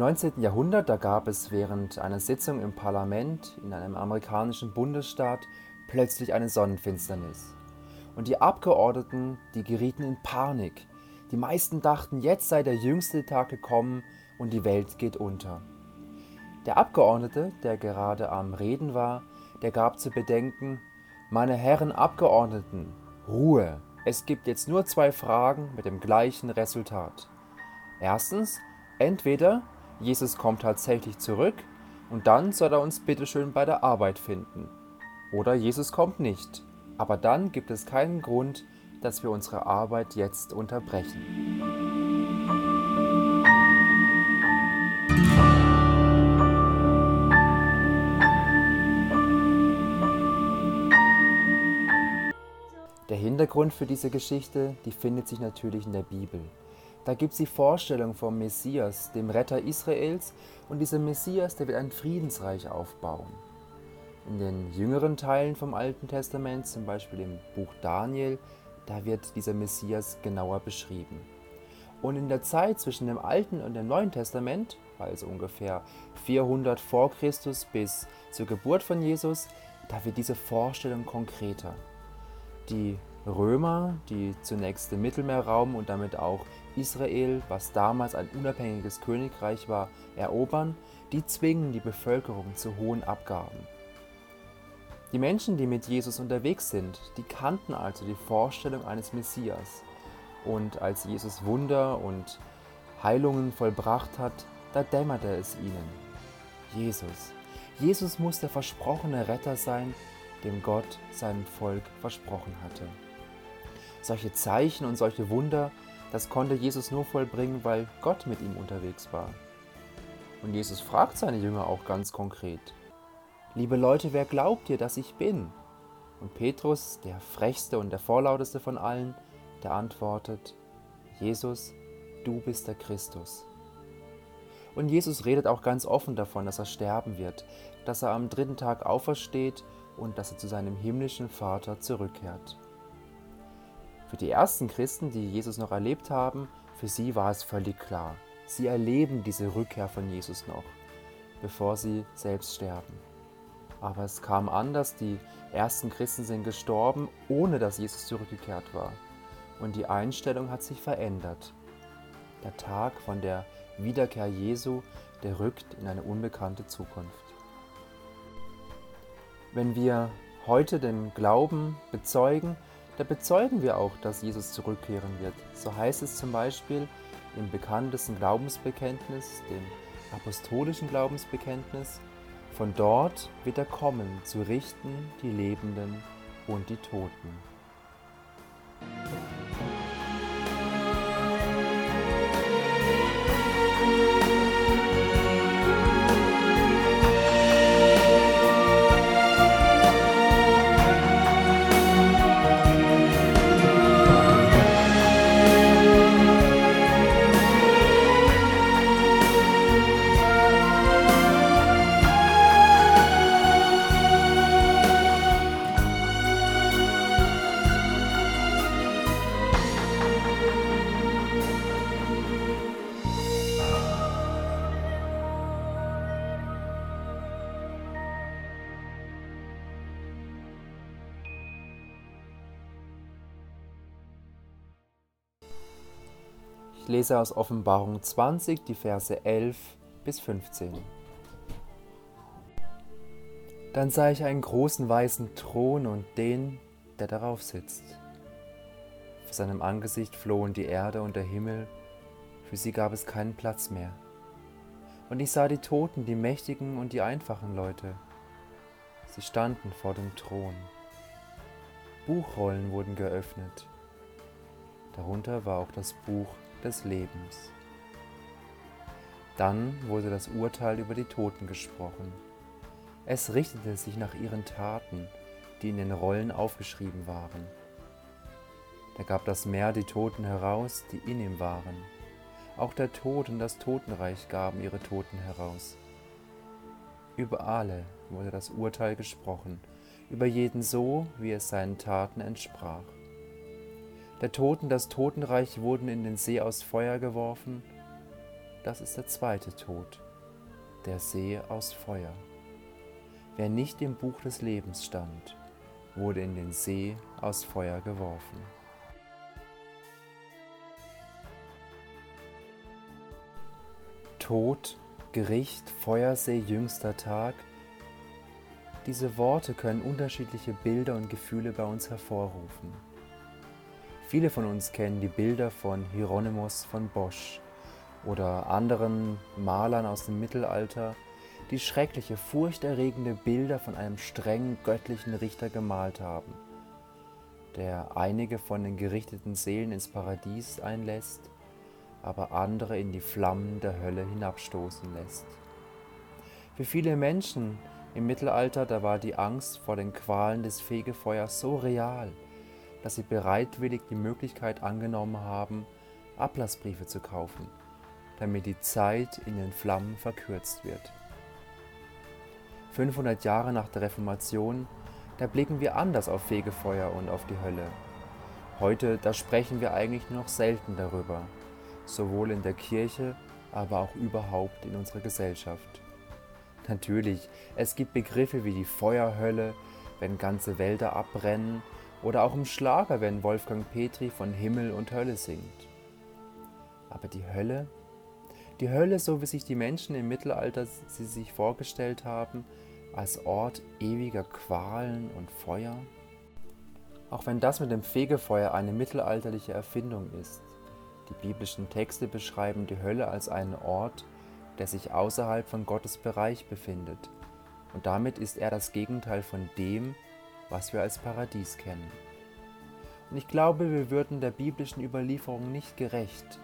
19. Jahrhundert, da gab es während einer Sitzung im Parlament in einem amerikanischen Bundesstaat plötzlich eine Sonnenfinsternis. Und die Abgeordneten, die gerieten in Panik. Die meisten dachten, jetzt sei der jüngste Tag gekommen und die Welt geht unter. Der Abgeordnete, der gerade am Reden war, der gab zu bedenken, meine Herren Abgeordneten, Ruhe, es gibt jetzt nur zwei Fragen mit dem gleichen Resultat. Erstens, entweder Jesus kommt tatsächlich zurück und dann soll er uns bitteschön bei der Arbeit finden. Oder Jesus kommt nicht, aber dann gibt es keinen Grund, dass wir unsere Arbeit jetzt unterbrechen. Der Hintergrund für diese Geschichte, die findet sich natürlich in der Bibel. Da gibt es die Vorstellung vom Messias, dem Retter Israels, und dieser Messias, der wird ein Friedensreich aufbauen. In den jüngeren Teilen vom Alten Testament, zum Beispiel im Buch Daniel, da wird dieser Messias genauer beschrieben. Und in der Zeit zwischen dem Alten und dem Neuen Testament, also ungefähr 400 vor Christus bis zur Geburt von Jesus, da wird diese Vorstellung konkreter. Die Römer, die zunächst den Mittelmeerraum und damit auch Israel, was damals ein unabhängiges Königreich war, erobern, die zwingen die Bevölkerung zu hohen Abgaben. Die Menschen, die mit Jesus unterwegs sind, die kannten also die Vorstellung eines Messias. Und als Jesus Wunder und Heilungen vollbracht hat, da dämmerte es ihnen. Jesus. Jesus muss der versprochene Retter sein, dem Gott seinem Volk versprochen hatte. Solche Zeichen und solche Wunder, das konnte Jesus nur vollbringen, weil Gott mit ihm unterwegs war. Und Jesus fragt seine Jünger auch ganz konkret, Liebe Leute, wer glaubt ihr, dass ich bin? Und Petrus, der frechste und der vorlauteste von allen, der antwortet, Jesus, du bist der Christus. Und Jesus redet auch ganz offen davon, dass er sterben wird, dass er am dritten Tag aufersteht und dass er zu seinem himmlischen Vater zurückkehrt. Für die ersten Christen, die Jesus noch erlebt haben, für sie war es völlig klar. Sie erleben diese Rückkehr von Jesus noch, bevor sie selbst sterben. Aber es kam anders, die ersten Christen sind gestorben, ohne dass Jesus zurückgekehrt war. Und die Einstellung hat sich verändert. Der Tag von der Wiederkehr Jesu, der rückt in eine unbekannte Zukunft. Wenn wir heute den Glauben bezeugen, da bezeugen wir auch, dass Jesus zurückkehren wird. So heißt es zum Beispiel im bekanntesten Glaubensbekenntnis, dem apostolischen Glaubensbekenntnis, von dort wird er kommen, zu richten die Lebenden und die Toten. Lese aus Offenbarung 20, die Verse 11 bis 15. Dann sah ich einen großen weißen Thron und den, der darauf sitzt. Vor seinem Angesicht flohen die Erde und der Himmel, für sie gab es keinen Platz mehr. Und ich sah die Toten, die Mächtigen und die einfachen Leute. Sie standen vor dem Thron. Buchrollen wurden geöffnet. Darunter war auch das Buch des Lebens. Dann wurde das Urteil über die Toten gesprochen. Es richtete sich nach ihren Taten, die in den Rollen aufgeschrieben waren. Da gab das Meer die Toten heraus, die in ihm waren. Auch der Tod und das Totenreich gaben ihre Toten heraus. Über alle wurde das Urteil gesprochen, über jeden so, wie es seinen Taten entsprach. Der Tod und das Totenreich wurden in den See aus Feuer geworfen. das ist der zweite Tod, der See aus Feuer. Wer nicht im Buch des Lebens stand, wurde in den See aus Feuer geworfen. Tod, Gericht, Feuersee, jüngster Tag. Diese Worte können unterschiedliche Bilder und Gefühle bei uns hervorrufen. Viele von uns kennen die Bilder von Hieronymus von Bosch oder anderen Malern aus dem Mittelalter, die schreckliche, furchterregende Bilder von einem strengen göttlichen Richter gemalt haben, der einige von den gerichteten Seelen ins Paradies einlässt aber andere in die Flammen der Hölle hinabstoßen lässt. Für viele Menschen im Mittelalter, da war die Angst vor den Qualen des Fegefeuers so real, dass sie bereitwillig die Möglichkeit angenommen haben, Ablassbriefe zu kaufen, damit die Zeit in den Flammen verkürzt wird. 500 Jahre nach der Reformation, da blicken wir anders auf Fegefeuer und auf die Hölle. Heute, da sprechen wir eigentlich nur noch selten darüber sowohl in der Kirche, aber auch überhaupt in unserer Gesellschaft. Natürlich, es gibt Begriffe wie die Feuerhölle, wenn ganze Wälder abbrennen, oder auch im Schlager, wenn Wolfgang Petri von Himmel und Hölle singt. Aber die Hölle? Die Hölle, so wie sich die Menschen im Mittelalter sie sich vorgestellt haben, als Ort ewiger Qualen und Feuer? Auch wenn das mit dem Fegefeuer eine mittelalterliche Erfindung ist, die biblischen Texte beschreiben die Hölle als einen Ort, der sich außerhalb von Gottes Bereich befindet. Und damit ist er das Gegenteil von dem, was wir als Paradies kennen. Und ich glaube, wir würden der biblischen Überlieferung nicht gerecht,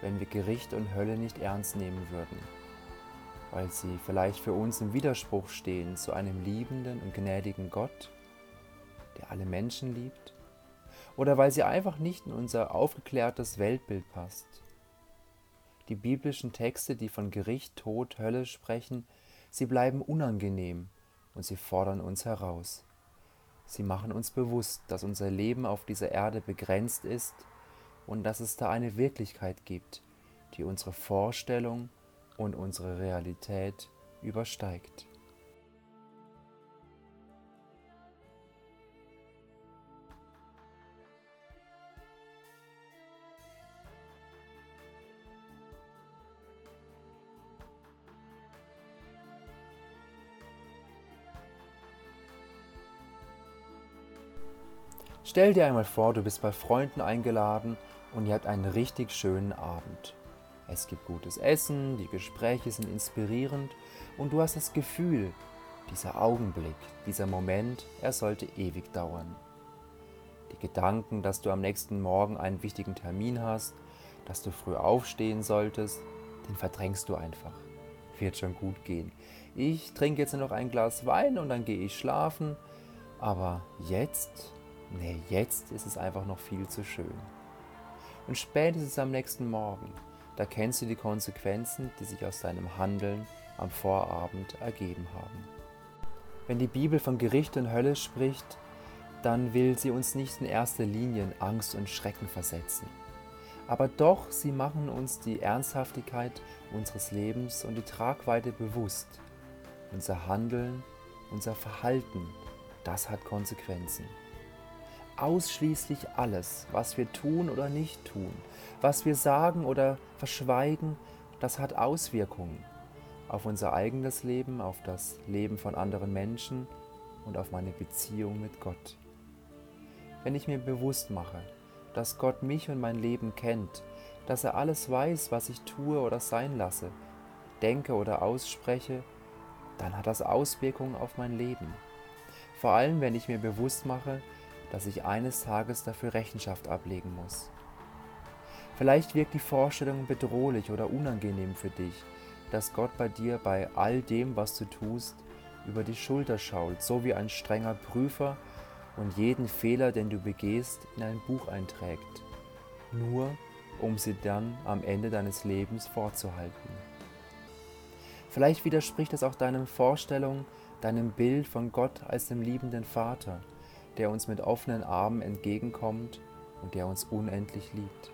wenn wir Gericht und Hölle nicht ernst nehmen würden, weil sie vielleicht für uns im Widerspruch stehen zu einem liebenden und gnädigen Gott, der alle Menschen liebt oder weil sie einfach nicht in unser aufgeklärtes Weltbild passt. Die biblischen Texte, die von Gericht, Tod, Hölle sprechen, sie bleiben unangenehm und sie fordern uns heraus. Sie machen uns bewusst, dass unser Leben auf dieser Erde begrenzt ist und dass es da eine Wirklichkeit gibt, die unsere Vorstellung und unsere Realität übersteigt. Stell dir einmal vor, du bist bei Freunden eingeladen und ihr habt einen richtig schönen Abend. Es gibt gutes Essen, die Gespräche sind inspirierend und du hast das Gefühl, dieser Augenblick, dieser Moment, er sollte ewig dauern. Die Gedanken, dass du am nächsten Morgen einen wichtigen Termin hast, dass du früh aufstehen solltest, den verdrängst du einfach. Wird schon gut gehen. Ich trinke jetzt noch ein Glas Wein und dann gehe ich schlafen. Aber jetzt nee, jetzt ist es einfach noch viel zu schön. Und spätestens am nächsten Morgen, da kennst du die Konsequenzen, die sich aus deinem Handeln am Vorabend ergeben haben. Wenn die Bibel von Gericht und Hölle spricht, dann will sie uns nicht in erster Linie in Angst und Schrecken versetzen. Aber doch, sie machen uns die Ernsthaftigkeit unseres Lebens und die Tragweite bewusst. Unser Handeln, unser Verhalten, das hat Konsequenzen ausschließlich alles, was wir tun oder nicht tun, was wir sagen oder verschweigen, das hat Auswirkungen auf unser eigenes Leben, auf das Leben von anderen Menschen und auf meine Beziehung mit Gott. Wenn ich mir bewusst mache, dass Gott mich und mein Leben kennt, dass er alles weiß, was ich tue oder sein lasse, denke oder ausspreche, dann hat das Auswirkungen auf mein Leben. Vor allem, wenn ich mir bewusst mache, dass ich eines Tages dafür Rechenschaft ablegen muss. Vielleicht wirkt die Vorstellung bedrohlich oder unangenehm für dich, dass Gott bei dir bei all dem, was du tust, über die Schulter schaut, so wie ein strenger Prüfer und jeden Fehler, den du begehst, in ein Buch einträgt, nur um sie dann am Ende deines Lebens vorzuhalten. Vielleicht widerspricht es auch deinen Vorstellungen, deinem Bild von Gott als dem liebenden Vater, der uns mit offenen Armen entgegenkommt und der uns unendlich liebt.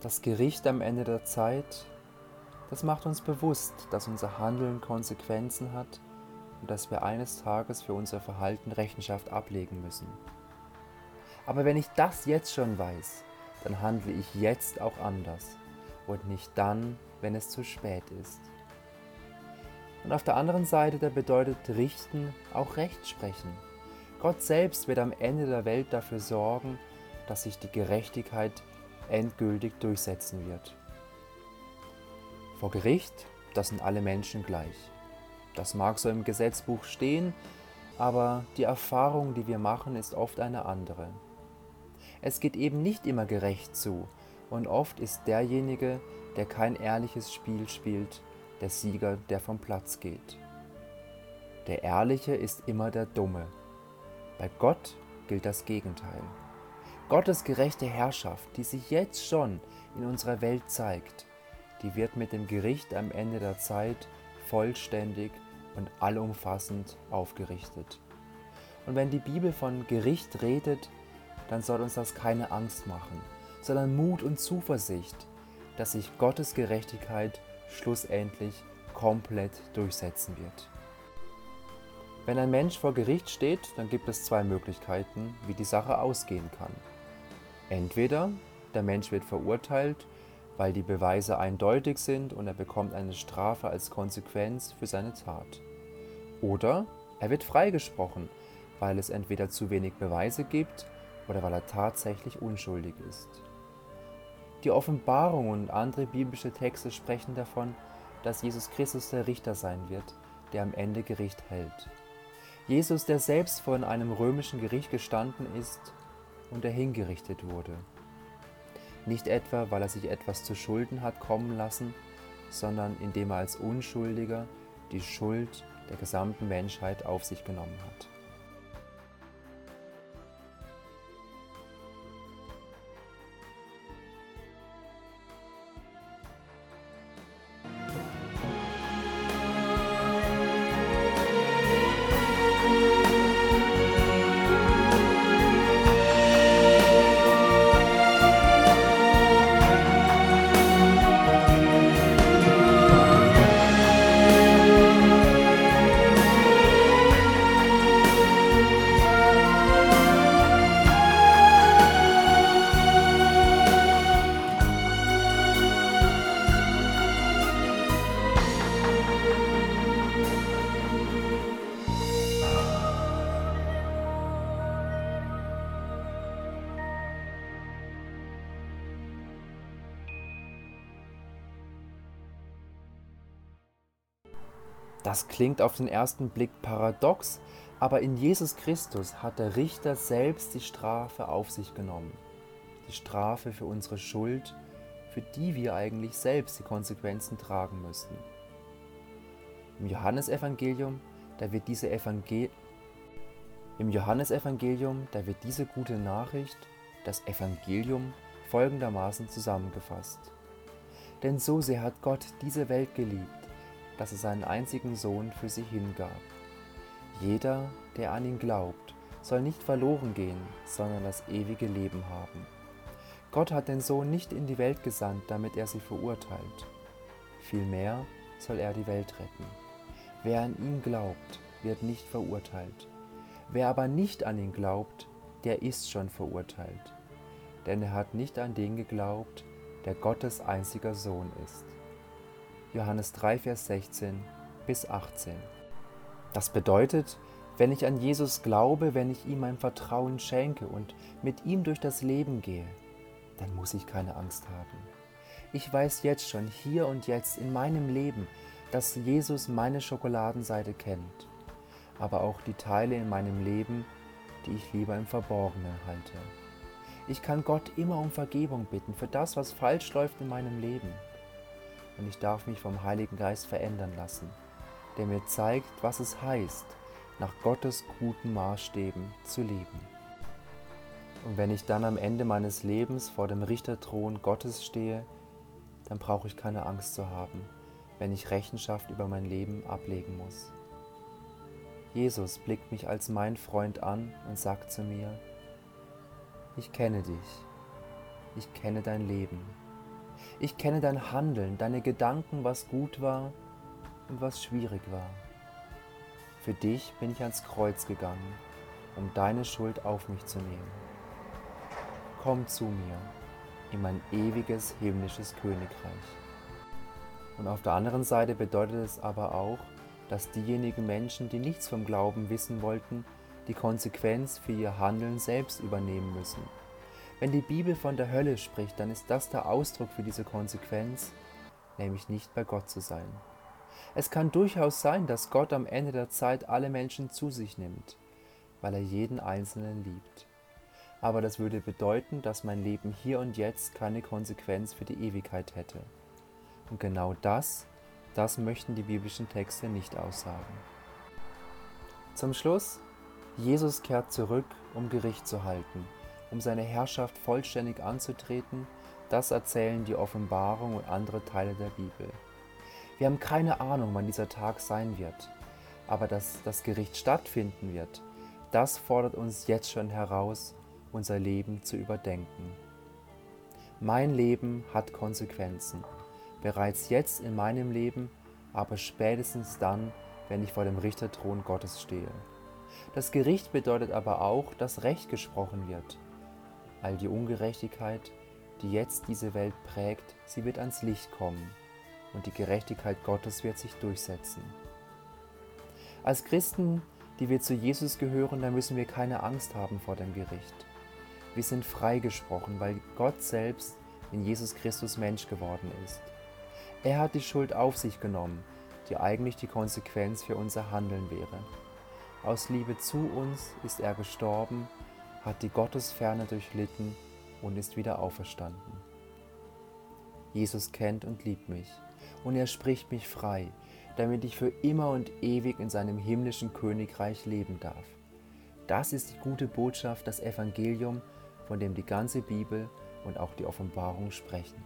Das Gericht am Ende der Zeit, Das macht uns bewusst, dass unser Handeln Konsequenzen hat und dass wir eines Tages für unser Verhalten Rechenschaft ablegen müssen. Aber wenn ich das jetzt schon weiß, dann handle ich jetzt auch anders und nicht dann, wenn es zu spät ist. Und auf der anderen Seite, da bedeutet Richten auch Recht sprechen. Gott selbst wird am Ende der Welt dafür sorgen, dass sich die Gerechtigkeit endgültig durchsetzen wird. Vor Gericht, das sind alle Menschen gleich. Das mag so im Gesetzbuch stehen, aber die Erfahrung, die wir machen, ist oft eine andere. Es geht eben nicht immer gerecht zu und oft ist derjenige, der kein ehrliches Spiel spielt, der Sieger, der vom Platz geht. Der Ehrliche ist immer der Dumme. Bei Gott gilt das Gegenteil. Gottes gerechte Herrschaft, die sich jetzt schon in unserer Welt zeigt, die wird mit dem Gericht am Ende der Zeit vollständig und allumfassend aufgerichtet. Und wenn die Bibel von Gericht redet, dann soll uns das keine Angst machen, sondern Mut und Zuversicht, dass sich Gottes Gerechtigkeit schlussendlich komplett durchsetzen wird. Wenn ein Mensch vor Gericht steht, dann gibt es zwei Möglichkeiten, wie die Sache ausgehen kann. Entweder der Mensch wird verurteilt, weil die Beweise eindeutig sind und er bekommt eine Strafe als Konsequenz für seine Tat. Oder er wird freigesprochen, weil es entweder zu wenig Beweise gibt oder weil er tatsächlich unschuldig ist. Die Offenbarung und andere biblische Texte sprechen davon, dass Jesus Christus der Richter sein wird, der am Ende Gericht hält. Jesus, der selbst vor einem römischen Gericht gestanden ist und er hingerichtet wurde. Nicht etwa, weil er sich etwas zu Schulden hat kommen lassen, sondern indem er als Unschuldiger die Schuld der gesamten Menschheit auf sich genommen hat. Das klingt auf den ersten Blick paradox, aber in Jesus Christus hat der Richter selbst die Strafe auf sich genommen. Die Strafe für unsere Schuld, für die wir eigentlich selbst die Konsequenzen tragen müssten. Im Johannesevangelium, da wird diese Evangel Im Johannesevangelium, da wird diese gute Nachricht, das Evangelium, folgendermaßen zusammengefasst. Denn so sehr hat Gott diese Welt geliebt, dass er seinen einzigen Sohn für sie hingab. Jeder, der an ihn glaubt, soll nicht verloren gehen, sondern das ewige Leben haben. Gott hat den Sohn nicht in die Welt gesandt, damit er sie verurteilt. Vielmehr soll er die Welt retten. Wer an ihn glaubt, wird nicht verurteilt. Wer aber nicht an ihn glaubt, der ist schon verurteilt. Denn er hat nicht an den geglaubt, der Gottes einziger Sohn ist. Johannes 3, Vers 16 bis 18. Das bedeutet, wenn ich an Jesus glaube, wenn ich ihm mein Vertrauen schenke und mit ihm durch das Leben gehe, dann muss ich keine Angst haben. Ich weiß jetzt schon, hier und jetzt in meinem Leben, dass Jesus meine Schokoladenseite kennt, aber auch die Teile in meinem Leben, die ich lieber im Verborgenen halte. Ich kann Gott immer um Vergebung bitten für das, was falsch läuft in meinem Leben und ich darf mich vom Heiligen Geist verändern lassen, der mir zeigt, was es heißt, nach Gottes guten Maßstäben zu leben. Und wenn ich dann am Ende meines Lebens vor dem Richterthron Gottes stehe, dann brauche ich keine Angst zu haben, wenn ich Rechenschaft über mein Leben ablegen muss. Jesus blickt mich als mein Freund an und sagt zu mir, ich kenne dich, ich kenne dein Leben Ich kenne dein Handeln, deine Gedanken, was gut war und was schwierig war. Für dich bin ich ans Kreuz gegangen, um deine Schuld auf mich zu nehmen. Komm zu mir in mein ewiges himmlisches Königreich. Und auf der anderen Seite bedeutet es aber auch, dass diejenigen Menschen, die nichts vom Glauben wissen wollten, die Konsequenz für ihr Handeln selbst übernehmen müssen. Wenn die Bibel von der Hölle spricht, dann ist das der Ausdruck für diese Konsequenz, nämlich nicht bei Gott zu sein. Es kann durchaus sein, dass Gott am Ende der Zeit alle Menschen zu sich nimmt, weil er jeden Einzelnen liebt. Aber das würde bedeuten, dass mein Leben hier und jetzt keine Konsequenz für die Ewigkeit hätte. Und genau das, das möchten die biblischen Texte nicht aussagen. Zum Schluss, Jesus kehrt zurück, um Gericht zu halten, um seine Herrschaft vollständig anzutreten, das erzählen die Offenbarung und andere Teile der Bibel. Wir haben keine Ahnung, wann dieser Tag sein wird, aber dass das Gericht stattfinden wird, das fordert uns jetzt schon heraus, unser Leben zu überdenken. Mein Leben hat Konsequenzen, bereits jetzt in meinem Leben, aber spätestens dann, wenn ich vor dem Richterthron Gottes stehe. Das Gericht bedeutet aber auch, dass Recht gesprochen wird. All die Ungerechtigkeit, die jetzt diese Welt prägt, sie wird ans Licht kommen und die Gerechtigkeit Gottes wird sich durchsetzen. Als Christen, die wir zu Jesus gehören, da müssen wir keine Angst haben vor dem Gericht. Wir sind freigesprochen, weil Gott selbst in Jesus Christus Mensch geworden ist. Er hat die Schuld auf sich genommen, die eigentlich die Konsequenz für unser Handeln wäre. Aus Liebe zu uns ist er gestorben, hat die Gottesferne durchlitten und ist wieder auferstanden. Jesus kennt und liebt mich und er spricht mich frei, damit ich für immer und ewig in seinem himmlischen Königreich leben darf. Das ist die gute Botschaft, das Evangelium, von dem die ganze Bibel und auch die Offenbarung sprechen.